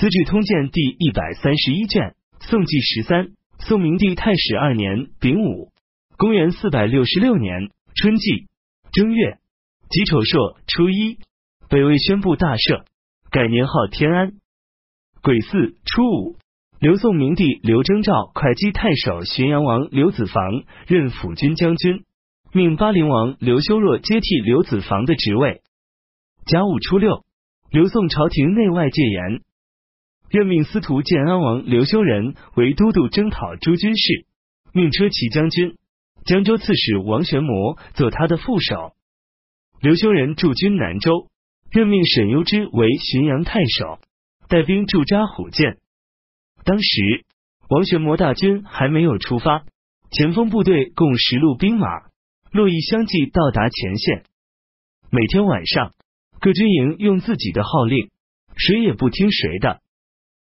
资治通鉴》第一百三十一卷，宋纪十三，宋明帝太始二年丙午，公元四百六十六年春季正月己丑朔初一，北魏宣布大赦，改年号天安。癸巳初五，刘宋明帝刘征召会稽太守浔阳王刘子房任辅军将军，命巴陵王刘修若接替刘子房的职位。甲午初六，刘宋朝廷内外戒严。任命司徒建安王刘修仁为都督征讨诸军事，命车骑将军、江州刺史王玄谟做他的副手。刘修仁驻军南州，任命沈攸之为浔阳太守，带兵驻扎虎涧。当时王玄谟大军还没有出发，前锋部队共十路兵马，络绎相继到达前线。每天晚上，各军营用自己的号令，谁也不听谁的。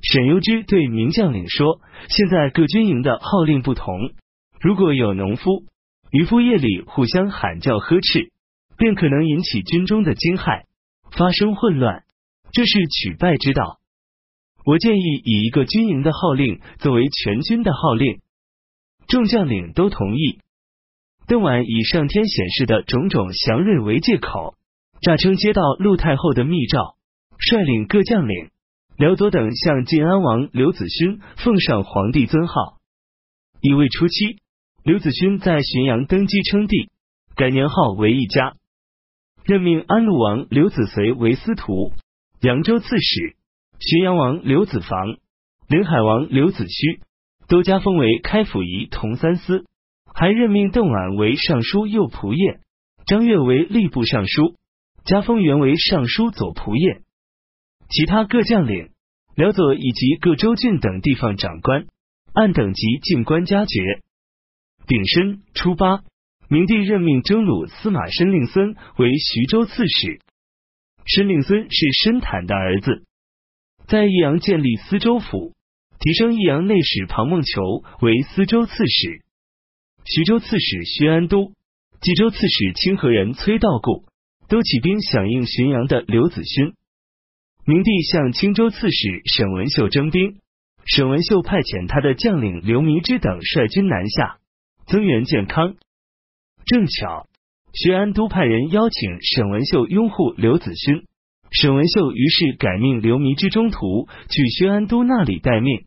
沈攸之对名将领说：“现在各军营的号令不同，如果有农夫、渔夫夜里互相喊叫呵斥，便可能引起军中的惊骇，发生混乱，这是取败之道。我建议以一个军营的号令作为全军的号令。”众将领都同意。邓琬以上天显示的种种祥瑞为借口，诈称接到陆太后的密诏，率领各将领。辽左等向晋安王刘子勋奉上皇帝尊号。乙未初期，刘子勋在浔阳登基称帝，改年号为一家，任命安陆王刘子随为司徒、扬州刺史；浔阳王刘子房、临海王刘子胥都加封为开府仪同三司，还任命邓琬为尚书右仆射，张悦为吏部尚书，加封原为尚书左仆射。其他各将领、辽左以及各州郡等地方长官，按等级进官加爵。丙申初八，明帝任命征虏司马申令孙为徐州刺史。申令孙是申坦的儿子，在益阳建立司州府，提升益阳内史庞梦求为司州刺史。徐州刺史薛安都、冀州刺史清河人崔道固都起兵响应浔阳的刘子勋。明帝向青州刺史沈文秀征兵，沈文秀派遣他的将领刘弥之等率军南下增援建康。正巧，薛安都派人邀请沈文秀拥护刘子勋，沈文秀于是改命刘弥之中途去薛安都那里待命。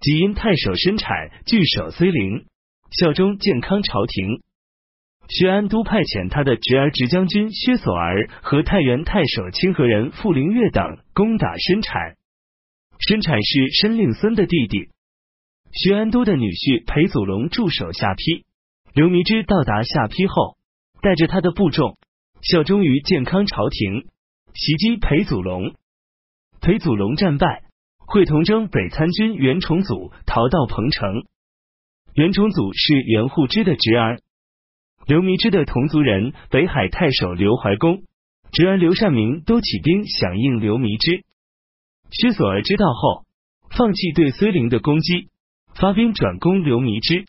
即因太守生产据守睢陵，效忠建康朝廷。薛安都派遣他的侄儿直将军薛索儿和太原太守清河人傅灵月等攻打申产。申产是申令孙的弟弟。薛安都的女婿裴祖龙驻守下邳。刘弥之到达下邳后，带着他的部众效忠于健康朝廷，袭击裴祖龙。裴祖龙战败，会同征北参军袁崇祖逃到彭城。袁崇祖是袁护之的侄儿。刘弥之的同族人北海太守刘怀公、侄儿刘善明都起兵响应刘弥之。薛索儿知道后，放弃对睢陵的攻击，发兵转攻刘弥之。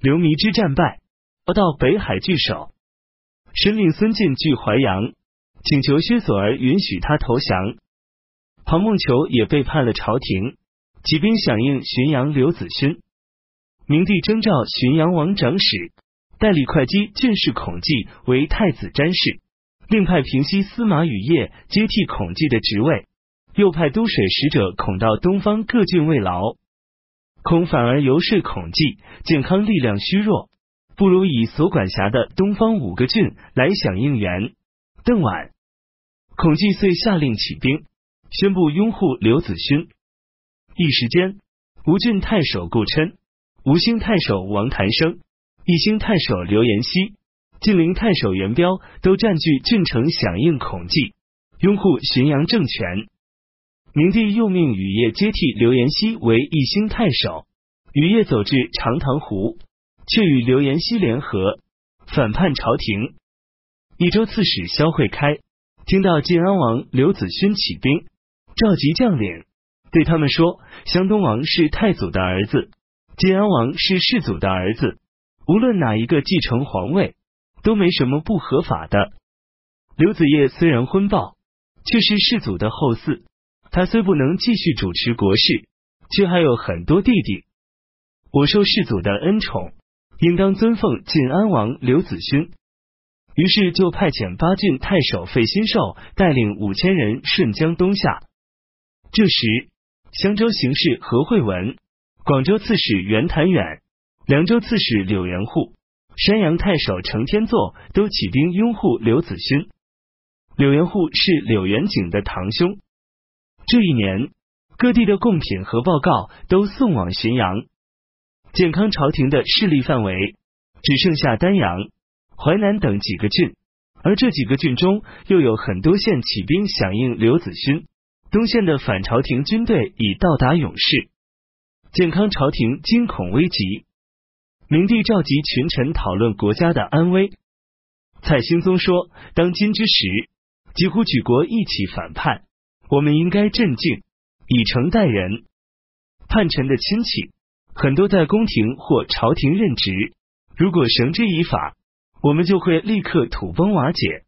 刘弥之战败，逃到北海据守。申令孙进据淮阳，请求薛索儿允许他投降。庞梦求也背叛了朝廷，起兵响应浔阳刘子勋。明帝征召浔阳王长史。代理会稽郡事孔季为太子詹事，另派平西司马羽业接替孔季的职位，又派都水使者孔到东方各郡慰劳。孔反而游说孔季，健康力量虚弱，不如以所管辖的东方五个郡来响应援。邓琬。孔季遂下令起兵，宣布拥护刘子勋。一时间，吴郡太守顾琛、吴兴太守王谭生。义兴太守刘延熙、晋陵太守袁彪都占据郡城，响应孔季，拥护浔阳政权。明帝又命禹业接替刘延熙为义兴太守。禹业走至长塘湖，却与刘延熙联合，反叛朝廷。益州刺史萧会开听到晋安王刘子勋起兵，召集将领，对他们说：湘东王是太祖的儿子，晋安王是世祖的儿子。无论哪一个继承皇位，都没什么不合法的。刘子业虽然昏暴，却是世祖的后嗣，他虽不能继续主持国事，却还有很多弟弟。我受世祖的恩宠，应当尊奉晋安王刘子勋。于是就派遣八郡太守费心寿带领五千人顺江东下。这时，襄州行事何惠文、广州刺史袁谭远、凉州刺史柳元户、山阳太守程天作都起兵拥护刘子勋。柳元户是柳元景的堂兄。这一年，各地的贡品和报告都送往浔阳。健康朝廷的势力范围只剩下丹阳。淮南等几个郡，而这几个郡中又有很多县起兵响应刘子勋。东线的反朝廷军队已到达勇士，健康朝廷惊恐危急。明帝召集群臣讨论国家的安危。蔡兴宗说：“当今之时，几乎举国一起反叛，我们应该镇静，以诚待人。叛臣的亲戚很多在宫廷或朝廷任职，如果绳之以法。”我们就会立刻土崩瓦解。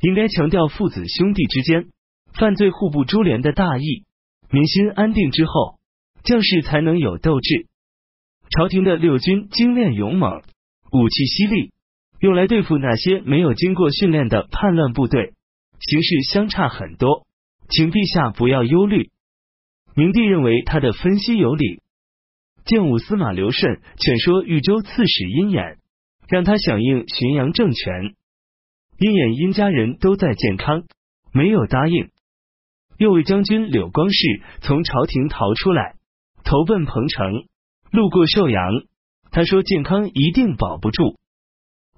应该强调父子兄弟之间犯罪互不株连的大义。民心安定之后，将士才能有斗志。朝廷的六军精练勇猛，武器犀利，用来对付那些没有经过训练的叛乱部队，形势相差很多。请陛下不要忧虑。明帝认为他的分析有理。建武司马刘顺劝说豫州刺史殷衍。让他响应浔阳政权，殷衍殷家人都在健康，没有答应。右卫将军柳光世从朝廷逃出来，投奔彭城，路过寿阳，他说健康一定保不住。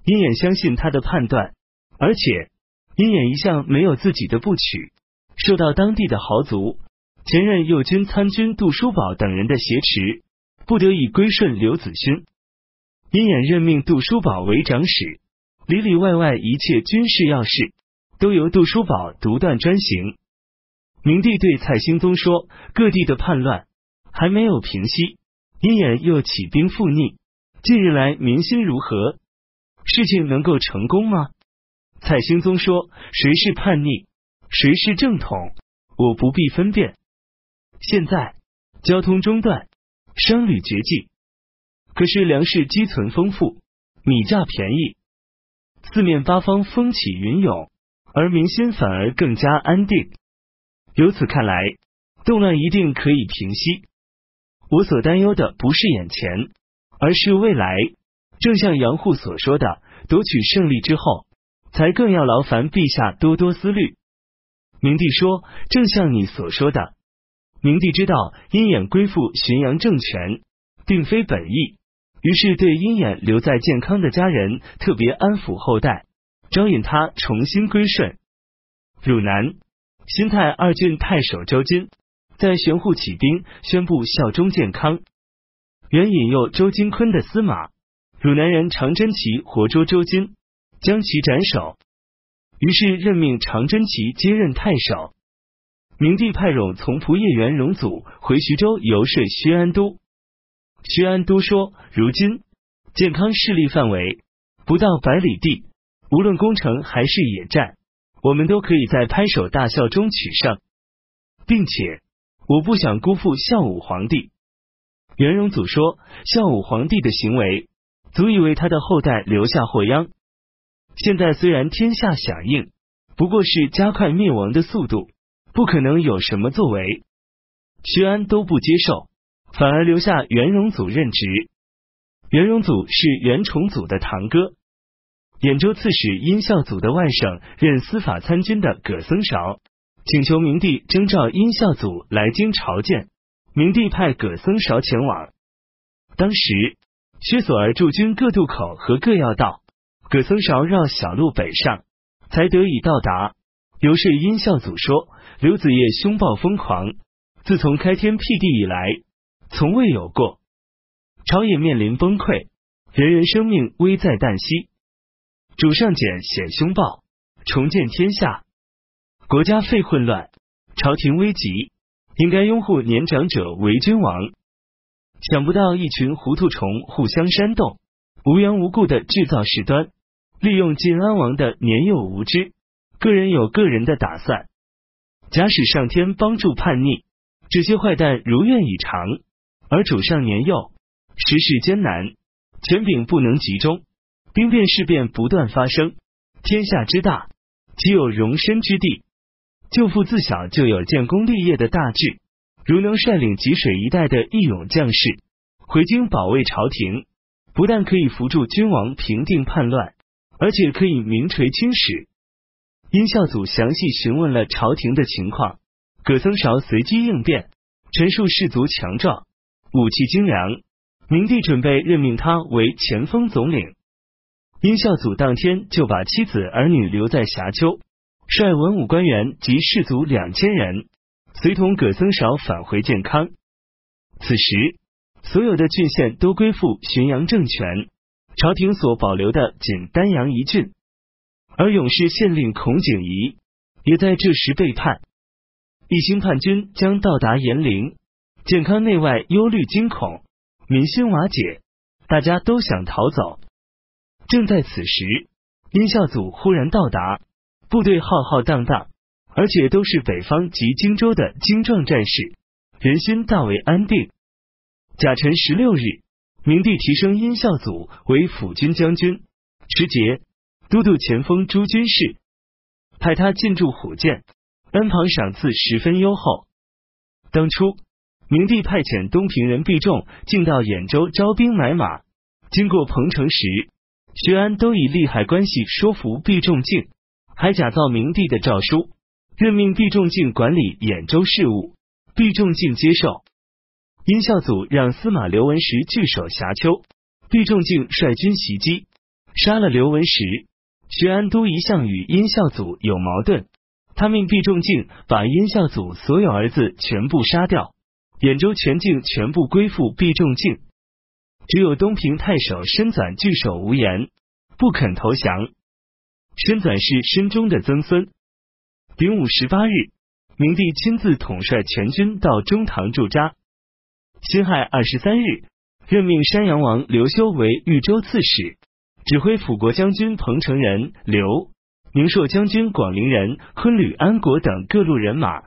鹰眼相信他的判断，而且鹰眼一向没有自己的部曲，受到当地的豪族、前任右军参军杜叔宝等人的挟持，不得已归顺刘子勋。鹰眼任命杜叔宝为长史，里里外外一切军事要事都由杜叔宝独断专行。明帝对蔡兴宗说：“各地的叛乱还没有平息，殷衍又起兵复逆，近日来民心如何？事情能够成功吗？”蔡兴宗说：“谁是叛逆，谁是正统，我不必分辨。现在交通中断，商旅绝迹。”可是粮食积存丰富，米价便宜，四面八方风起云涌，而民心反而更加安定。由此看来，动乱一定可以平息。我所担忧的不是眼前，而是未来。正像杨户所说的，夺取胜利之后，才更要劳烦陛下多多思虑。明帝说：“正像你所说的。”明帝知道鹰眼归附浔阳政权，并非本意。于是对鹰眼留在健康的家人特别安抚后代，招引他重新归顺。汝南新泰二郡太守周金在玄户起兵，宣布效忠健康。原引诱周金坤的司马汝南人常真齐活捉周金，将其斩首。于是任命常真齐接任太守。明帝派冗从仆射元荣祖回徐州游说薛安都。薛安都说：“如今健康势力范围不到百里地，无论攻城还是野战，我们都可以在拍手大笑中取胜，并且我不想辜负孝武皇帝。”元荣祖说：“孝武皇帝的行为足以为他的后代留下祸殃。现在虽然天下响应，不过是加快灭亡的速度，不可能有什么作为。”薛安都不接受。反而留下元荣祖任职。元荣祖是元崇祖的堂哥，兖州刺史殷孝祖的外甥，任司法参军的葛僧韶，请求明帝征召殷孝祖来京朝见。明帝派葛僧韶前往。当时薛索儿驻军各渡口和各要道，葛僧韶绕小路北上，才得以到达。游说殷孝祖说：“刘子业凶暴疯狂，自从开天辟地以来。”从未有过，朝野面临崩溃，人人生命危在旦夕。主上简显凶暴，重建天下，国家废混乱，朝廷危急，应该拥护年长者为君王。想不到一群糊涂虫互相煽动，无缘无故的制造事端，利用晋安王的年幼无知，个人有个人的打算。假使上天帮助叛逆，这些坏蛋如愿以偿；而主上年幼，时事艰难，权柄不能集中，兵变事变不断发生，天下之大，岂有容身之地？舅父自小就有建功立业的大志，如能率领吉水一带的义勇将士回京保卫朝廷，不但可以扶助君王平定叛乱，而且可以名垂青史。殷孝祖详细询问了朝廷的情况，葛僧韶随机应变，陈述士卒强壮，武器精良。明帝准备任命他为前锋总领。殷孝祖当天就把妻子儿女留在峡丘。率文武官员及士卒两千人，随同葛僧韶返回建康。此时，所有的郡县都归附浔阳政权，朝廷所保留的仅丹阳一郡。而永世县令孔景仪也在这时背叛。一心叛军将到达延陵，建康内外忧虑惊恐，民心瓦解，大家都想逃走。正在此时，殷孝祖忽然到达。部队浩浩荡荡，而且都是北方及荆州的精壮战士，人心大为安定。甲辰十六日，明帝提升殷孝祖为辅军将军，持节都督前锋诸军事，派他进驻虎剑，恩旁赏赐十分优厚。当初，明帝派遣东平人毕仲进到兖州招兵买马，经过彭城时，薛安都以利害关系说服毕仲敬。还假造明帝的诏书，任命毕仲敬管理兖州事务。毕仲敬接受。殷孝祖让司马刘文石据守峡丘，毕仲敬率军袭击，杀了刘文石。薛安都一向与殷孝祖有矛盾，他命毕仲敬把殷孝祖所有儿子全部杀掉，兖州全境全部归附毕仲敬。只有东平太守申纂据守无言，不肯投降。申纂是申中的曾孙。丙午十八日，明帝亲自统帅全军到中堂驻扎。辛亥二十三日，任命山阳王刘修为豫州刺史，指挥辅国将军彭城人刘宁朔将军广陵人昆吕安国等各路人马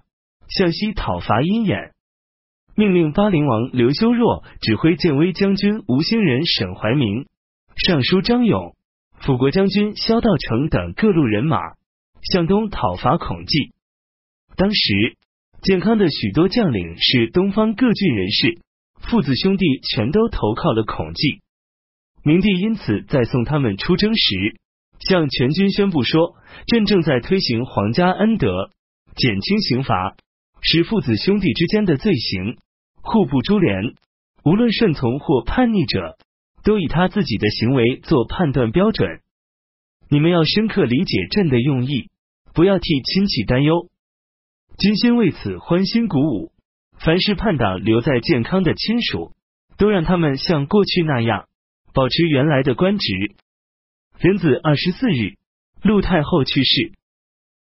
向西讨伐阴眼。命令巴陵王刘修若指挥建威将军吴兴人沈怀民、尚书张勇。辅国将军萧道成等各路人马向东讨伐孔济。当时建康的许多将领是东方各郡人士，父子兄弟全都投靠了孔济。明帝因此在送他们出征时，向全军宣布说：“朕正在推行皇家恩德，减轻刑罚，使父子兄弟之间的罪行互不株连，无论顺从或叛逆者。”都以他自己的行为做判断标准。你们要深刻理解朕的用意，不要替亲戚担忧。金心为此欢欣鼓舞。凡是叛党留在健康的亲属，都让他们像过去那样保持原来的官职。壬子二十四日，陆太后去世。